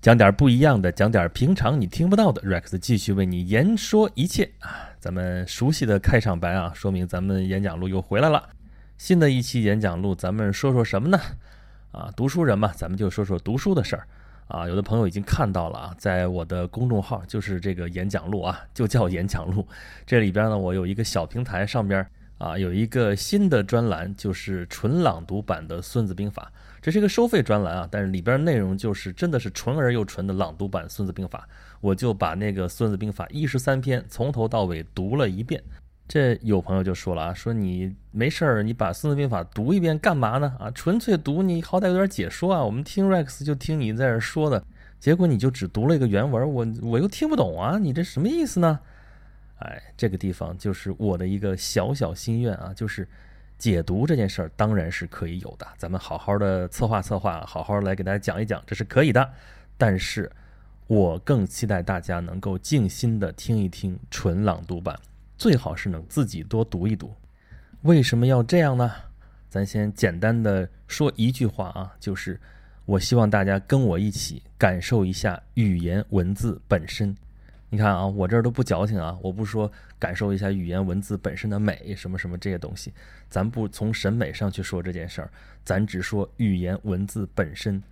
讲点不一样的，讲点平常你听不到的。Rex 继续为你言说一切啊！咱们熟悉的开场白啊，说明咱们演讲录又回来了。新的一期演讲录，咱们说说什么呢？啊，读书人嘛，咱们就说说读书的事儿啊。有的朋友已经看到了啊，在我的公众号，就是这个演讲录啊，就叫演讲录。这里边呢，我有一个小平台，上边啊有一个新的专栏，就是纯朗读版的《孙子兵法》。这是一个收费专栏啊，但是里边内容就是真的是纯而又纯的朗读版《孙子兵法》，我就把那个《孙子兵法》一十三篇从头到尾读了一遍。这有朋友就说了啊，说你没事儿，你把《孙子兵法》读一遍干嘛呢？啊，纯粹读你好歹有点解说啊。我们听 Rex 就听你在这说的，结果你就只读了一个原文，我我又听不懂啊，你这什么意思呢？哎，这个地方就是我的一个小小心愿啊，就是。解读这件事儿当然是可以有的，咱们好好的策划策划，好好来给大家讲一讲，这是可以的。但是，我更期待大家能够静心的听一听纯朗读版，最好是能自己多读一读。为什么要这样呢？咱先简单的说一句话啊，就是我希望大家跟我一起感受一下语言文字本身。你看啊，我这儿都不矫情啊，我不说感受一下语言文字本身的美，什么什么这些东西，咱不从审美上去说这件事儿，咱只说语言文字本身，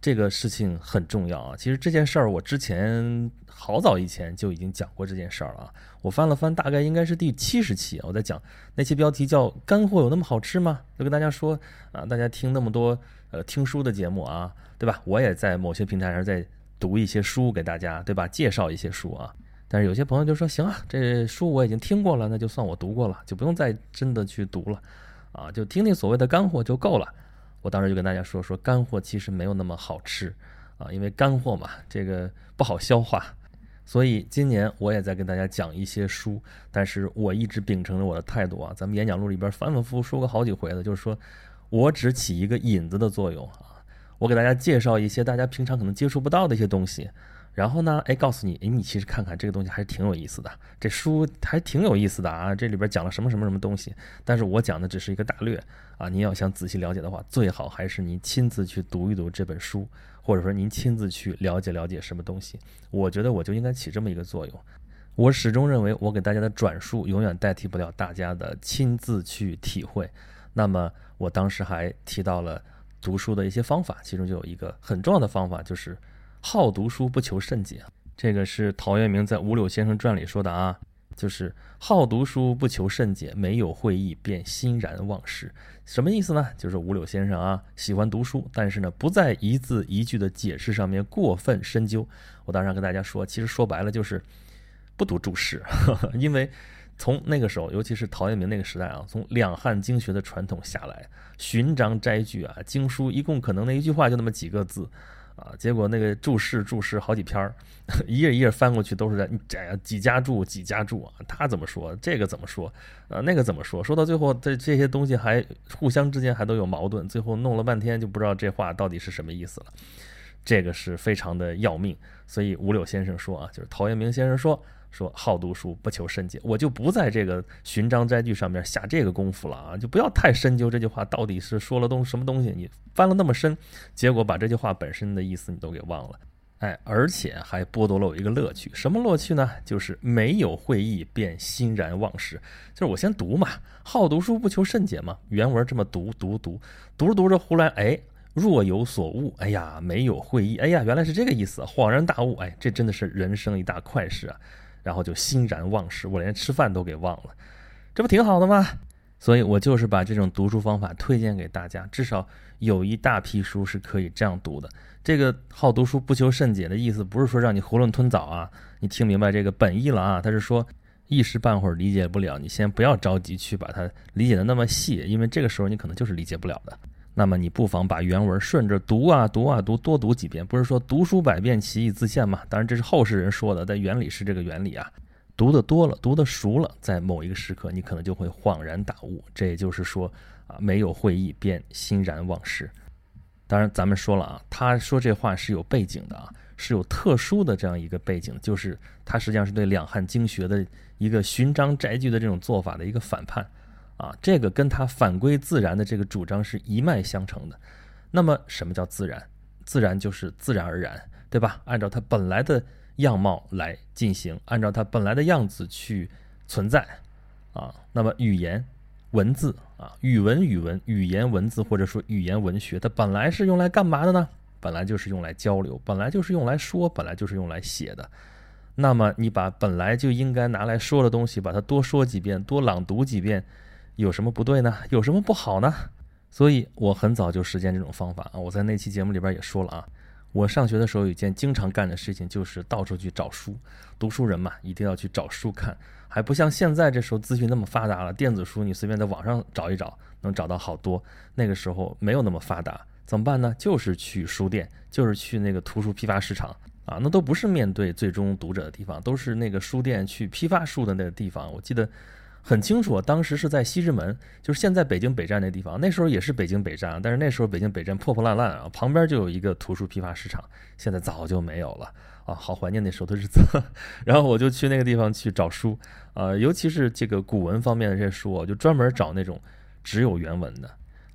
这个事情很重要啊。其实这件事儿我之前好早以前就已经讲过这件事儿了啊，我翻了翻，大概应该是第七十期，我在讲那期标题叫“干货有那么好吃吗？”就跟大家说啊，大家听那么多呃听书的节目啊，对吧？我也在某些平台上在。读一些书给大家，对吧？介绍一些书啊。但是有些朋友就说：“行啊，这书我已经听过了，那就算我读过了，就不用再真的去读了，啊，就听听所谓的干货就够了。”我当时就跟大家说：“说干货其实没有那么好吃啊，因为干货嘛，这个不好消化。所以今年我也在跟大家讲一些书，但是我一直秉承着我的态度啊，咱们演讲录里边反反复复说过好几回了，就是说我只起一个引子的作用啊。”我给大家介绍一些大家平常可能接触不到的一些东西，然后呢，哎，告诉你，哎，你其实看看这个东西还是挺有意思的，这书还挺有意思的啊，这里边讲了什么什么什么东西，但是我讲的只是一个大略啊，您要想仔细了解的话，最好还是您亲自去读一读这本书，或者说您亲自去了解了解什么东西。我觉得我就应该起这么一个作用，我始终认为我给大家的转述永远代替不了大家的亲自去体会。那么我当时还提到了。读书的一些方法，其中就有一个很重要的方法，就是好读书不求甚解。这个是陶渊明在《五柳先生传》里说的啊，就是好读书不求甚解，没有会意便欣然忘食。什么意思呢？就是五柳先生啊喜欢读书，但是呢不在一字一句的解释上面过分深究。我当时跟大家说，其实说白了就是不读注释，因为。从那个时候，尤其是陶渊明那个时代啊，从两汉经学的传统下来，寻章摘句啊，经书一共可能那一句话就那么几个字，啊，结果那个注释注释好几篇儿，一页一页翻过去都是在这几家注几家注啊，他怎么说，这个怎么说，啊，那个怎么说，说到最后这这些东西还互相之间还都有矛盾，最后弄了半天就不知道这话到底是什么意思了，这个是非常的要命，所以五柳先生说啊，就是陶渊明先生说。说好读书不求甚解，我就不在这个寻章摘句上面下这个功夫了啊，就不要太深究这句话到底是说了东什么东西，你翻了那么深，结果把这句话本身的意思你都给忘了，哎，而且还剥夺了我一个乐趣，什么乐趣呢？就是没有会意便欣然忘食，就是我先读嘛，好读书不求甚解嘛，原文这么读读读，读着读着忽然哎若有所悟，哎呀没有会意，哎呀原来是这个意思，恍然大悟，哎这真的是人生一大快事啊。然后就欣然忘食，我连吃饭都给忘了，这不挺好的吗？所以我就是把这种读书方法推荐给大家，至少有一大批书是可以这样读的。这个好读书不求甚解的意思，不是说让你囫囵吞枣啊，你听明白这个本意了啊？他是说一时半会儿理解不了，你先不要着急去把它理解的那么细，因为这个时候你可能就是理解不了的。那么你不妨把原文顺着读啊读啊读，多读几遍。不是说读书百遍，其义自现嘛？当然这是后世人说的，但原理是这个原理啊。读的多了，读的熟了，在某一个时刻，你可能就会恍然大悟。这也就是说啊，没有会意便欣然忘食。当然，咱们说了啊，他说这话是有背景的啊，是有特殊的这样一个背景，就是他实际上是对两汉经学的一个寻章摘句的这种做法的一个反叛。啊，这个跟他反归自然的这个主张是一脉相承的。那么，什么叫自然？自然就是自然而然，对吧？按照它本来的样貌来进行，按照它本来的样子去存在啊。那么语言、文字啊，语文、语文、语言、文字，或者说语言文学，它本来是用来干嘛的呢？本来就是用来交流，本来就是用来说，本来就是用来写的。那么你把本来就应该拿来说的东西，把它多说几遍，多朗读几遍，有什么不对呢？有什么不好呢？所以我很早就实践这种方法啊！我在那期节目里边也说了啊，我上学的时候有一件经常干的事情，就是到处去找书。读书人嘛，一定要去找书看，还不像现在这时候资讯那么发达了，电子书你随便在网上找一找，能找到好多。那个时候没有那么发达，怎么办呢？就是去书店，就是去那个图书批发市场。啊，那都不是面对最终读者的地方，都是那个书店去批发书的那个地方。我记得很清楚，当时是在西直门，就是现在北京北站那地方。那时候也是北京北站，但是那时候北京北站破破烂烂啊，旁边就有一个图书批发市场，现在早就没有了啊，好怀念那时候的日子。然后我就去那个地方去找书，啊，尤其是这个古文方面的这些书，我就专门找那种只有原文的，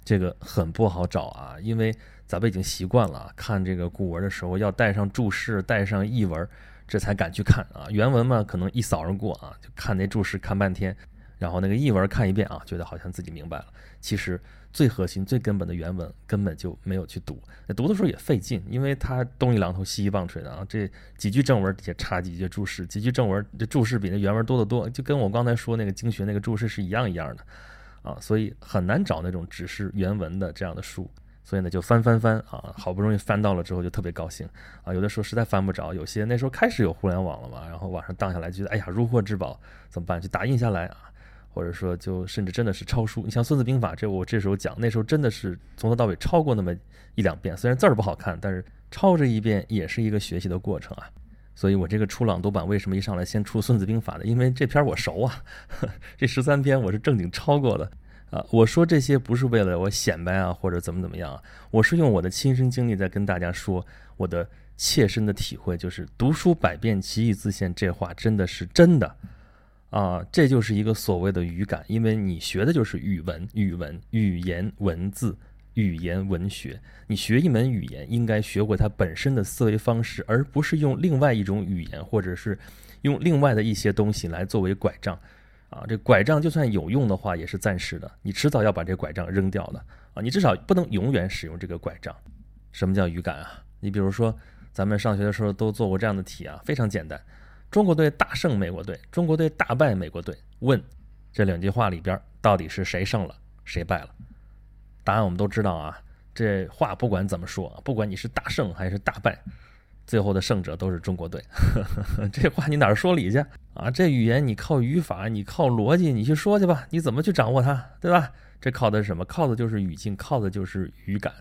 这个很不好找啊，因为。咱们已经习惯了看这个古文的时候要带上注释、带上译文，这才敢去看啊。原文嘛，可能一扫而过啊，就看那注释看半天，然后那个译文看一遍啊，觉得好像自己明白了。其实最核心、最根本的原文根本就没有去读，那读的时候也费劲，因为它东一榔头西一棒槌的啊。这几句正文底下插几句注释，几句正文这注释比那原文多得多，就跟我刚才说那个经学那个注释是一样一样的啊，所以很难找那种只是原文的这样的书。所以呢，就翻翻翻啊，好不容易翻到了之后，就特别高兴啊。有的时候实在翻不着，有些那时候开始有互联网了嘛，然后网上荡下来，觉得哎呀如获至宝，怎么办？就打印下来啊，或者说就甚至真的是抄书。你像《孙子兵法》，这我这时候讲，那时候真的是从头到尾抄过那么一两遍，虽然字儿不好看，但是抄这一遍也是一个学习的过程啊。所以我这个出朗读版为什么一上来先出《孙子兵法》的？因为这篇我熟啊，这十三篇我是正经抄过的。啊，我说这些不是为了我显摆啊，或者怎么怎么样啊，我是用我的亲身经历在跟大家说我的切身的体会，就是读书百遍，其义自现，这话真的是真的啊，这就是一个所谓的语感，因为你学的就是语文、语文、语言、文字、语言文学，你学一门语言，应该学会它本身的思维方式，而不是用另外一种语言，或者是用另外的一些东西来作为拐杖。啊，这拐杖就算有用的话，也是暂时的，你迟早要把这拐杖扔掉的啊！你至少不能永远使用这个拐杖。什么叫语感啊？你比如说，咱们上学的时候都做过这样的题啊，非常简单：中国队大胜美国队，中国队大败美国队。问这两句话里边到底是谁胜了，谁败了？答案我们都知道啊。这话不管怎么说，不管你是大胜还是大败。最后的胜者都是中国队，这话你哪儿说理去啊？这语言你靠语法，你靠逻辑，你去说去吧。你怎么去掌握它，对吧？这靠的是什么？靠的就是语境，靠的就是语感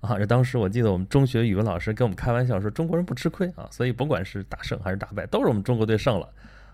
啊！这当时我记得我们中学语文老师跟我们开玩笑说，中国人不吃亏啊，所以甭管是大胜还是大败，都是我们中国队胜了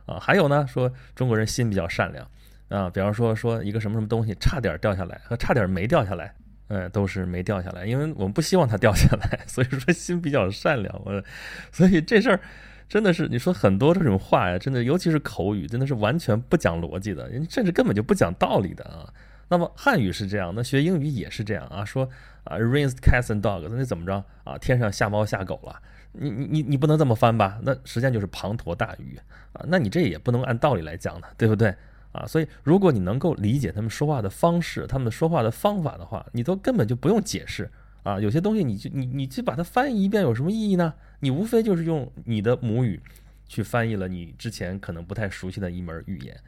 啊。还有呢，说中国人心比较善良啊，比方说说一个什么什么东西差点掉下来和差点没掉下来。嗯，都是没掉下来，因为我们不希望它掉下来，所以说心比较善良。我，所以这事儿真的是你说很多这种话呀，真的尤其是口语，真的是完全不讲逻辑的，甚至根本就不讲道理的啊。那么汉语是这样，那学英语也是这样啊。说啊，rains cats and dogs，那怎么着啊？天上下猫下狗了？你你你你不能这么翻吧？那实际上就是滂沱大雨啊。那你这也不能按道理来讲呢，对不对？啊，所以如果你能够理解他们说话的方式，他们说话的方法的话，你都根本就不用解释啊。有些东西你就你你去把它翻译一遍有什么意义呢？你无非就是用你的母语去翻译了你之前可能不太熟悉的一门语言，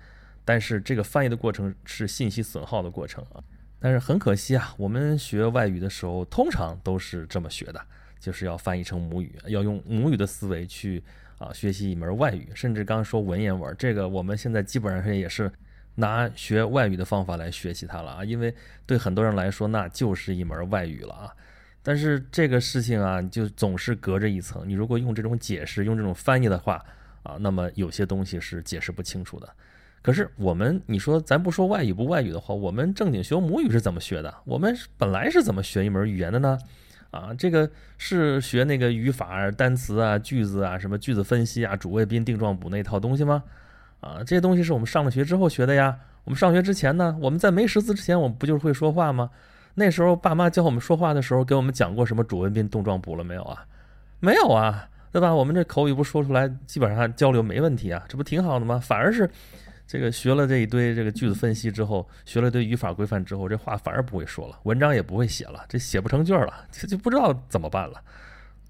但是这个翻译的过程是信息损耗的过程啊。但是很可惜啊，我们学外语的时候通常都是这么学的，就是要翻译成母语，要用母语的思维去。啊，学习一门外语，甚至刚刚说文言文，这个我们现在基本上也是拿学外语的方法来学习它了啊，因为对很多人来说那就是一门外语了啊。但是这个事情啊，就总是隔着一层。你如果用这种解释、用这种翻译的话啊，那么有些东西是解释不清楚的。可是我们，你说咱不说外语不外语的话，我们正经学母语是怎么学的？我们本来是怎么学一门语言的呢？啊，这个是学那个语法、单词啊、句子啊、什么句子分析啊、主谓宾、定状补那套东西吗？啊，这些东西是我们上了学之后学的呀。我们上学之前呢，我们在没识字之前，我们不就是会说话吗？那时候爸妈教我们说话的时候，给我们讲过什么主谓宾、动状补了没有啊？没有啊。对吧？我们这口语不说出来，基本上交流没问题啊，这不挺好的吗？反而是这个学了这一堆这个句子分析之后，学了堆语法规范之后，这话反而不会说了，文章也不会写了，这写不成句了，这就不知道怎么办了。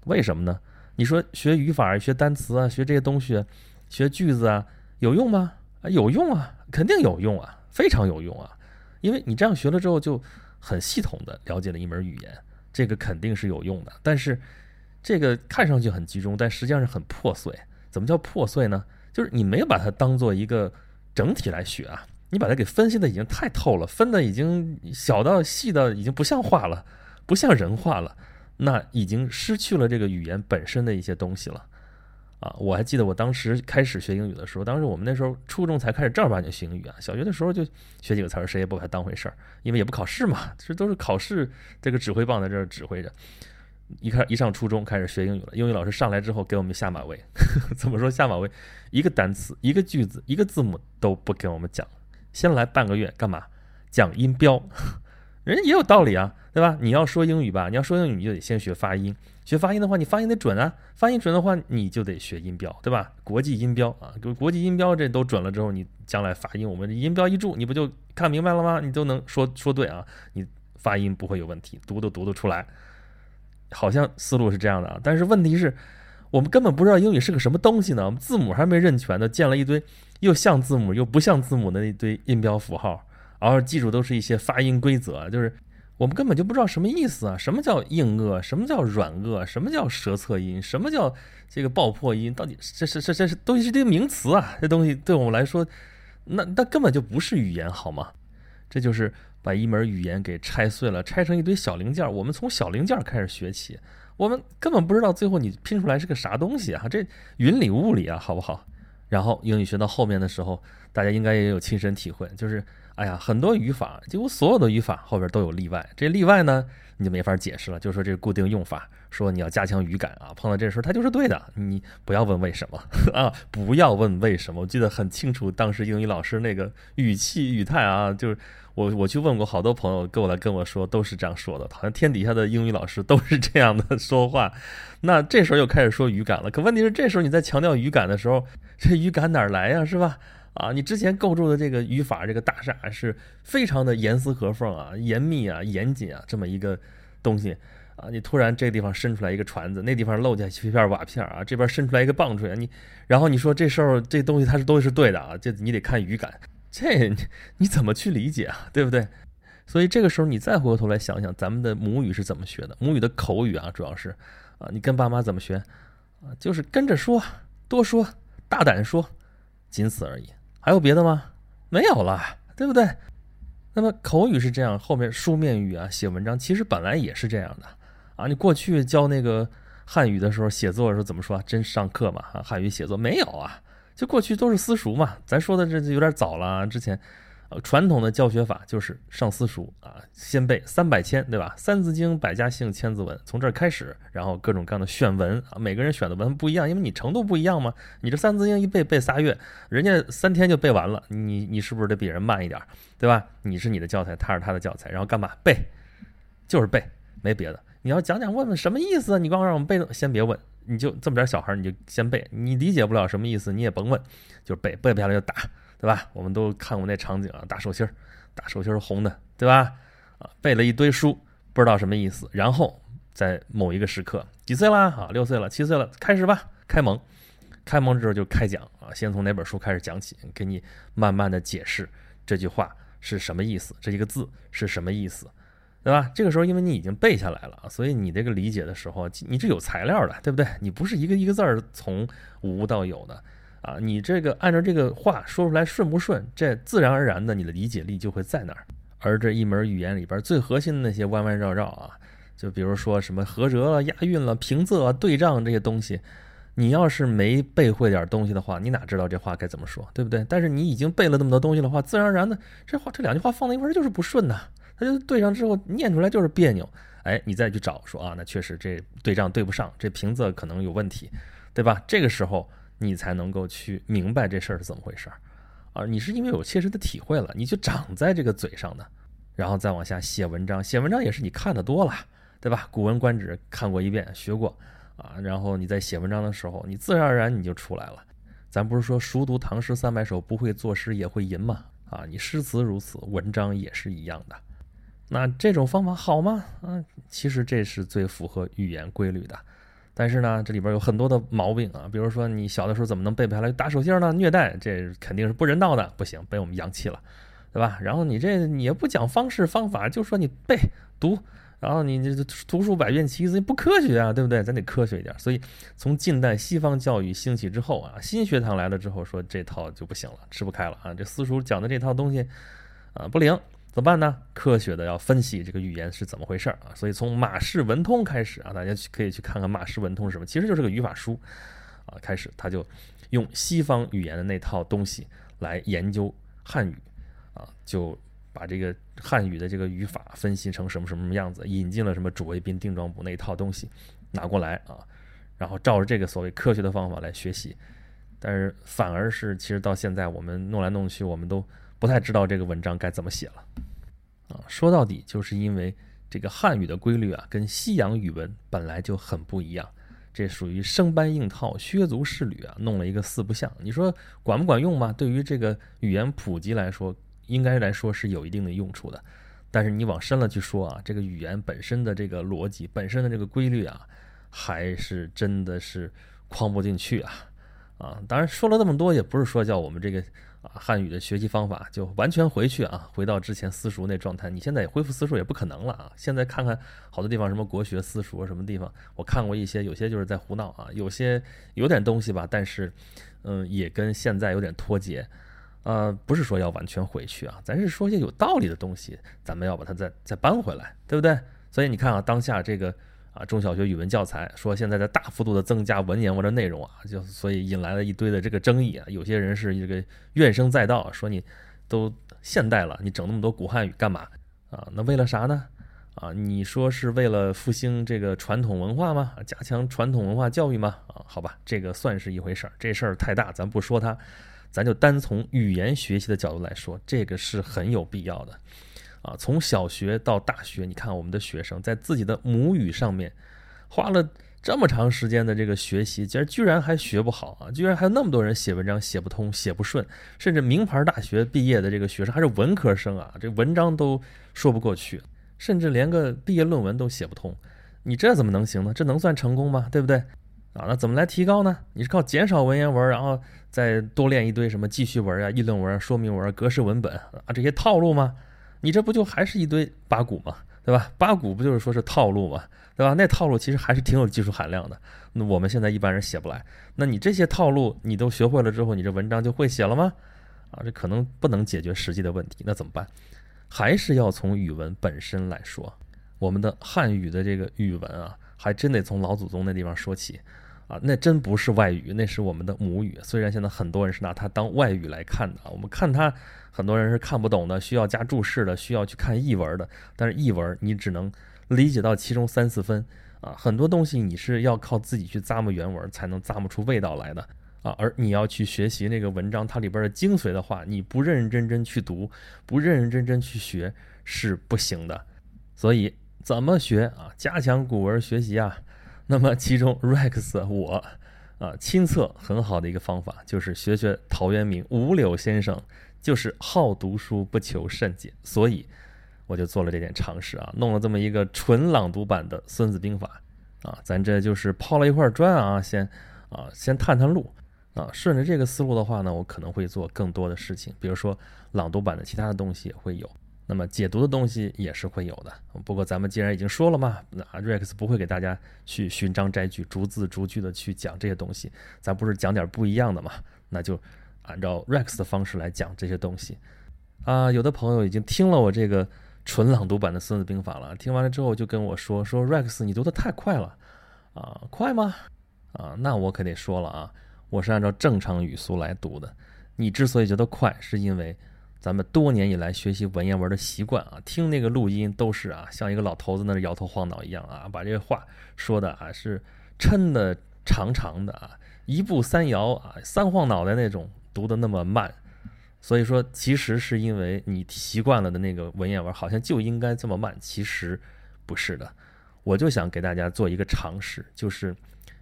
为什么呢？你说学语法、学单词啊、学这些东西、学句子啊，有用吗？啊，有用啊，肯定有用啊，非常有用啊，因为你这样学了之后，就很系统的了解了一门语言，这个肯定是有用的。但是这个看上去很集中，但实际上是很破碎。怎么叫破碎呢？就是你没有把它当做一个整体来学啊，你把它给分析的已经太透了，分的已经小到细到已经不像话了，不像人话了，那已经失去了这个语言本身的一些东西了。啊，我还记得我当时开始学英语的时候，当时我们那时候初中才开始正儿八经学英语啊，小学的时候就学几个词儿，谁也不把它当回事儿，因为也不考试嘛，这都是考试这个指挥棒在这儿指挥着。一开一上初中开始学英语了，英语老师上来之后给我们下马威，怎么说下马威？一个单词、一个句子、一个字母都不给我们讲，先来半个月干嘛？讲音标，人家也有道理啊，对吧？你要说英语吧，你要说英语你就得先学发音。学发音的话，你发音得准啊！发音准的话，你就得学音标，对吧？国际音标啊，国际音标这都准了之后，你将来发音，我们音标一注，你不就看明白了吗？你都能说说对啊，你发音不会有问题，读都读得出来。好像思路是这样的，但是问题是，我们根本不知道英语是个什么东西呢？字母还没认全呢，建了一堆又像字母又不像字母的一堆音标符号，然后记住都是一些发音规则，就是。我们根本就不知道什么意思啊！什么叫硬腭？什么叫软腭？什么叫舌侧音？什么叫这个爆破音？到底这是这这是都是这个名词啊！这东西对我们来说，那那根本就不是语言，好吗？这就是把一门语言给拆碎了，拆成一堆小零件。我们从小零件开始学起，我们根本不知道最后你拼出来是个啥东西啊！这云里雾里啊，好不好？然后英语学到后面的时候，大家应该也有亲身体会，就是。哎呀，很多语法，几乎所有的语法后边都有例外。这例外呢，你就没法解释了。就说这固定用法，说你要加强语感啊，碰到这时候它就是对的。你不要问为什么 啊，不要问为什么。我记得很清楚，当时英语老师那个语气语态啊，就是我我去问过好多朋友，跟我来跟我说，都是这样说的。好像天底下的英语老师都是这样的 说话。那这时候又开始说语感了。可问题是，这时候你在强调语感的时候，这语感哪来呀？是吧？啊，你之前构筑的这个语法这个大厦是非常的严丝合缝啊，严密啊，严谨啊，这么一个东西啊，你突然这个地方伸出来一个船子，那地方漏下去一片瓦片啊，这边伸出来一个棒槌，你然后你说这时候这东西它是都是对的啊，这你得看语感，这你 你怎么去理解啊，对不对？所以这个时候你再回过头来想想，咱们的母语是怎么学的？母语的口语啊，主要是啊，你跟爸妈怎么学啊？就是跟着说，多说，大胆说，仅此而已。还有别的吗？没有了，对不对？那么口语是这样，后面书面语啊，写文章其实本来也是这样的啊。你过去教那个汉语的时候，写作的时候怎么说？真上课嘛？啊，汉语写作没有啊？就过去都是私塾嘛。咱说的这就有点早了，之前。呃，传统的教学法就是上私塾啊，先背三百千，对吧？三字经、百家姓、千字文，从这儿开始，然后各种各样的选文啊，每个人选的文不一样，因为你程度不一样嘛。你这三字经一背背仨月，人家三天就背完了，你你是不是得比人慢一点，对吧？你是你的教材，他是他的教材，然后干嘛背？就是背，没别的。你要讲讲问问什么意思？你光让我们背，先别问，你就这么点小孩，你就先背。你理解不了什么意思，你也甭问，就背，背不下来就打。对吧？我们都看过那场景啊，打手心儿，打手心儿红的，对吧？啊，背了一堆书，不知道什么意思。然后在某一个时刻，几岁啦？啊，六岁了，七岁了，开始吧，开蒙。开蒙之后就开讲啊，先从哪本书开始讲起，给你慢慢的解释这句话是什么意思，这一个字是什么意思，对吧？这个时候因为你已经背下来了，所以你这个理解的时候，你是有材料的，对不对？你不是一个一个字儿从无到有的。啊，你这个按照这个话说出来顺不顺？这自然而然的，你的理解力就会在那儿。而这一门语言里边最核心的那些弯弯绕绕啊，就比如说什么合辙了、押韵了、平仄啊、对仗这些东西，你要是没背会点东西的话，你哪知道这话该怎么说，对不对？但是你已经背了那么多东西的话，自然而然的，这话这两句话放在一块儿就是不顺呐，它就对上之后念出来就是别扭。哎，你再去找说啊，那确实这对仗对不上，这平仄可能有问题，对吧？这个时候。你才能够去明白这事儿是怎么回事儿，啊，你是因为有切实的体会了，你就长在这个嘴上的，然后再往下写文章，写文章也是你看的多了，对吧？《古文观止》看过一遍，学过，啊，然后你在写文章的时候，你自然而然你就出来了。咱不是说熟读唐诗三百首，不会作诗也会吟吗？啊，你诗词如此，文章也是一样的。那这种方法好吗？啊，其实这是最符合语言规律的。但是呢，这里边有很多的毛病啊，比如说你小的时候怎么能背不下来打手心呢？虐待，这肯定是不人道的，不行，被我们扬弃了，对吧？然后你这你也不讲方式方法，就说你背读，然后你这图书百卷齐字，不科学啊，对不对？咱得科学一点。所以从近代西方教育兴起之后啊，新学堂来了之后，说这套就不行了，吃不开了啊，这私塾讲的这套东西啊不灵。怎么办呢？科学的要分析这个语言是怎么回事儿啊！所以从马氏文通开始啊，大家可以去看看马氏文通是什么，其实就是个语法书啊。开始他就用西方语言的那套东西来研究汉语啊，就把这个汉语的这个语法分析成什么什么什么样子，引进了什么主谓宾定状补那一套东西拿过来啊，然后照着这个所谓科学的方法来学习，但是反而是其实到现在我们弄来弄去，我们都不太知道这个文章该怎么写了。啊，说到底就是因为这个汉语的规律啊，跟西洋语文本来就很不一样，这属于生搬硬套、削足适履啊，弄了一个四不像。你说管不管用嘛？对于这个语言普及来说，应该来说是有一定的用处的。但是你往深了去说啊，这个语言本身的这个逻辑、本身的这个规律啊，还是真的是框不进去啊。啊，当然说了这么多，也不是说叫我们这个。汉语的学习方法就完全回去啊，回到之前私塾那状态。你现在恢复私塾也不可能了啊。现在看看好多地方，什么国学私塾什么地方，我看过一些，有些就是在胡闹啊，有些有点东西吧，但是，嗯，也跟现在有点脱节。呃，不是说要完全回去啊，咱是说些有道理的东西，咱们要把它再再搬回来，对不对？所以你看啊，当下这个。啊，中小学语文教材说现在在大幅度的增加文言文的内容啊，就所以引来了一堆的这个争议啊。有些人是这个怨声载道，说你都现代了，你整那么多古汉语干嘛啊？那为了啥呢？啊，你说是为了复兴这个传统文化吗？加强传统文化教育吗？啊，好吧，这个算是一回事儿，这事儿太大，咱不说它，咱就单从语言学习的角度来说，这个是很有必要的。啊，从小学到大学，你看我们的学生在自己的母语上面花了这么长时间的这个学习，竟然居然还学不好啊！居然还有那么多人写文章写不通、写不顺，甚至名牌大学毕业的这个学生还是文科生啊，这文章都说不过去，甚至连个毕业论文都写不通，你这怎么能行呢？这能算成功吗？对不对？啊，那怎么来提高呢？你是靠减少文言文，然后再多练一堆什么记叙文啊、议论文、说明文、格式文本啊这些套路吗？你这不就还是一堆八股吗？对吧？八股不就是说是套路吗？对吧？那套路其实还是挺有技术含量的。那我们现在一般人写不来。那你这些套路你都学会了之后，你这文章就会写了吗？啊，这可能不能解决实际的问题。那怎么办？还是要从语文本身来说。我们的汉语的这个语文啊，还真得从老祖宗那地方说起。啊，那真不是外语，那是我们的母语。虽然现在很多人是拿它当外语来看的，我们看它，很多人是看不懂的，需要加注释的，需要去看译文的。但是译文你只能理解到其中三四分啊，很多东西你是要靠自己去咂摸原文才能咂摸出味道来的啊。而你要去学习那个文章它里边的精髓的话，你不认认真真去读，不认认真真去学是不行的。所以怎么学啊？加强古文学习啊！那么，其中 Rex 我啊亲测很好的一个方法，就是学学陶渊明、五柳先生，就是好读书不求甚解，所以我就做了这点尝试啊，弄了这么一个纯朗读版的《孙子兵法》啊，咱这就是抛了一块砖啊，先啊先探探路啊，顺着这个思路的话呢，我可能会做更多的事情，比如说朗读版的其他的东西也会有。那么解读的东西也是会有的，不过咱们既然已经说了嘛，那 Rex 不会给大家去寻章摘句、逐字逐句的去讲这些东西，咱不是讲点不一样的嘛？那就按照 Rex 的方式来讲这些东西。啊，有的朋友已经听了我这个纯朗读版的《孙子兵法》了，听完了之后就跟我说说 Rex 你读的太快了，啊，快吗？啊，那我可得说了啊，我是按照正常语速来读的。你之所以觉得快，是因为。咱们多年以来学习文言文的习惯啊，听那个录音都是啊，像一个老头子那摇头晃脑一样啊，把这个话说的啊是抻的长长的啊，一步三摇啊，三晃脑袋那种，读的那么慢。所以说，其实是因为你习惯了的那个文言文，好像就应该这么慢，其实不是的。我就想给大家做一个尝试，就是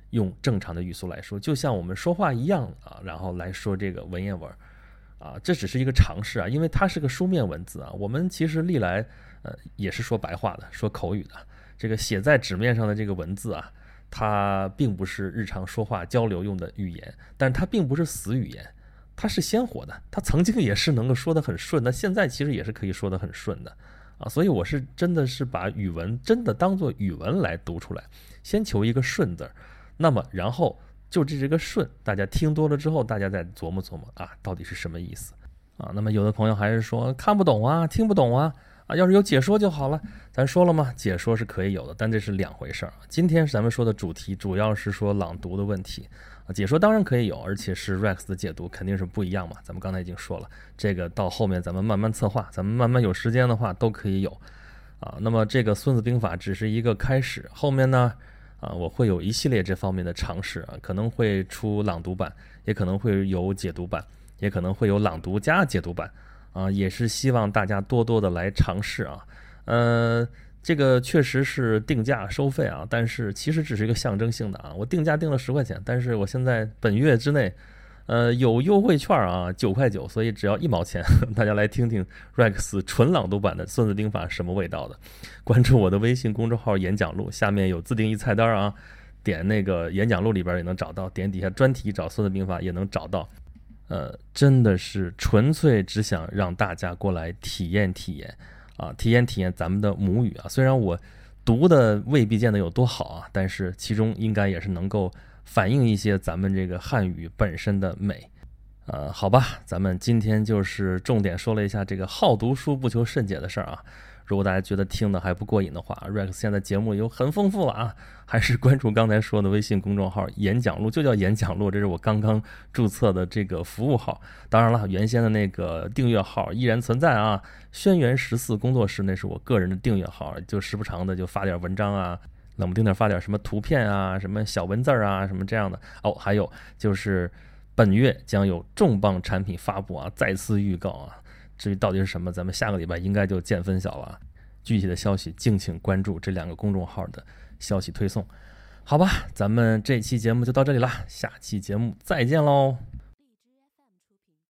用正常的语速来说，就像我们说话一样啊，然后来说这个文言文啊，这只是一个尝试啊，因为它是个书面文字啊。我们其实历来呃也是说白话的，说口语的，这个写在纸面上的这个文字啊，它并不是日常说话交流用的语言，但是它并不是死语言，它是鲜活的，它曾经也是能够说得很顺，那现在其实也是可以说得很顺的啊。所以我是真的是把语文真的当做语文来读出来，先求一个顺字儿。那么，然后就这这个顺，大家听多了之后，大家再琢磨琢磨啊，到底是什么意思啊？那么有的朋友还是说看不懂啊，听不懂啊啊，要是有解说就好了。咱说了嘛，解说是可以有的，但这是两回事儿。今天咱们说的主题主要是说朗读的问题啊，解说当然可以有，而且是 Rex 的解读肯定是不一样嘛。咱们刚才已经说了，这个到后面咱们慢慢策划，咱们慢慢有时间的话都可以有啊。那么这个《孙子兵法》只是一个开始，后面呢？啊，我会有一系列这方面的尝试啊，可能会出朗读版，也可能会有解读版，也可能会有朗读加解读版，啊，也是希望大家多多的来尝试啊。呃，这个确实是定价收费啊，但是其实只是一个象征性的啊，我定价定了十块钱，但是我现在本月之内。呃，有优惠券啊，九块九，所以只要一毛钱，大家来听听 Rex 纯朗读版的《孙子兵法》什么味道的？关注我的微信公众号“演讲录”，下面有自定义菜单啊，点那个演讲录里边也能找到，点底下专题找《孙子兵法》也能找到。呃，真的是纯粹只想让大家过来体验体验啊，体验体验咱们的母语啊。虽然我读的未必见得有多好啊，但是其中应该也是能够。反映一些咱们这个汉语本身的美，呃，好吧，咱们今天就是重点说了一下这个好读书不求甚解的事儿啊。如果大家觉得听的还不过瘾的话，Rex 现在节目有很丰富了啊，还是关注刚才说的微信公众号“演讲录”，就叫演讲录，这是我刚刚注册的这个服务号。当然了，原先的那个订阅号依然存在啊，轩辕十四工作室那是我个人的订阅号，就时不常的就发点文章啊。冷不丁点发点什么图片啊，什么小文字啊，什么这样的哦。还有就是本月将有重磅产品发布啊，再次预告啊。至于到底是什么，咱们下个礼拜应该就见分晓了。具体的消息敬请关注这两个公众号的消息推送。好吧，咱们这期节目就到这里了，下期节目再见喽。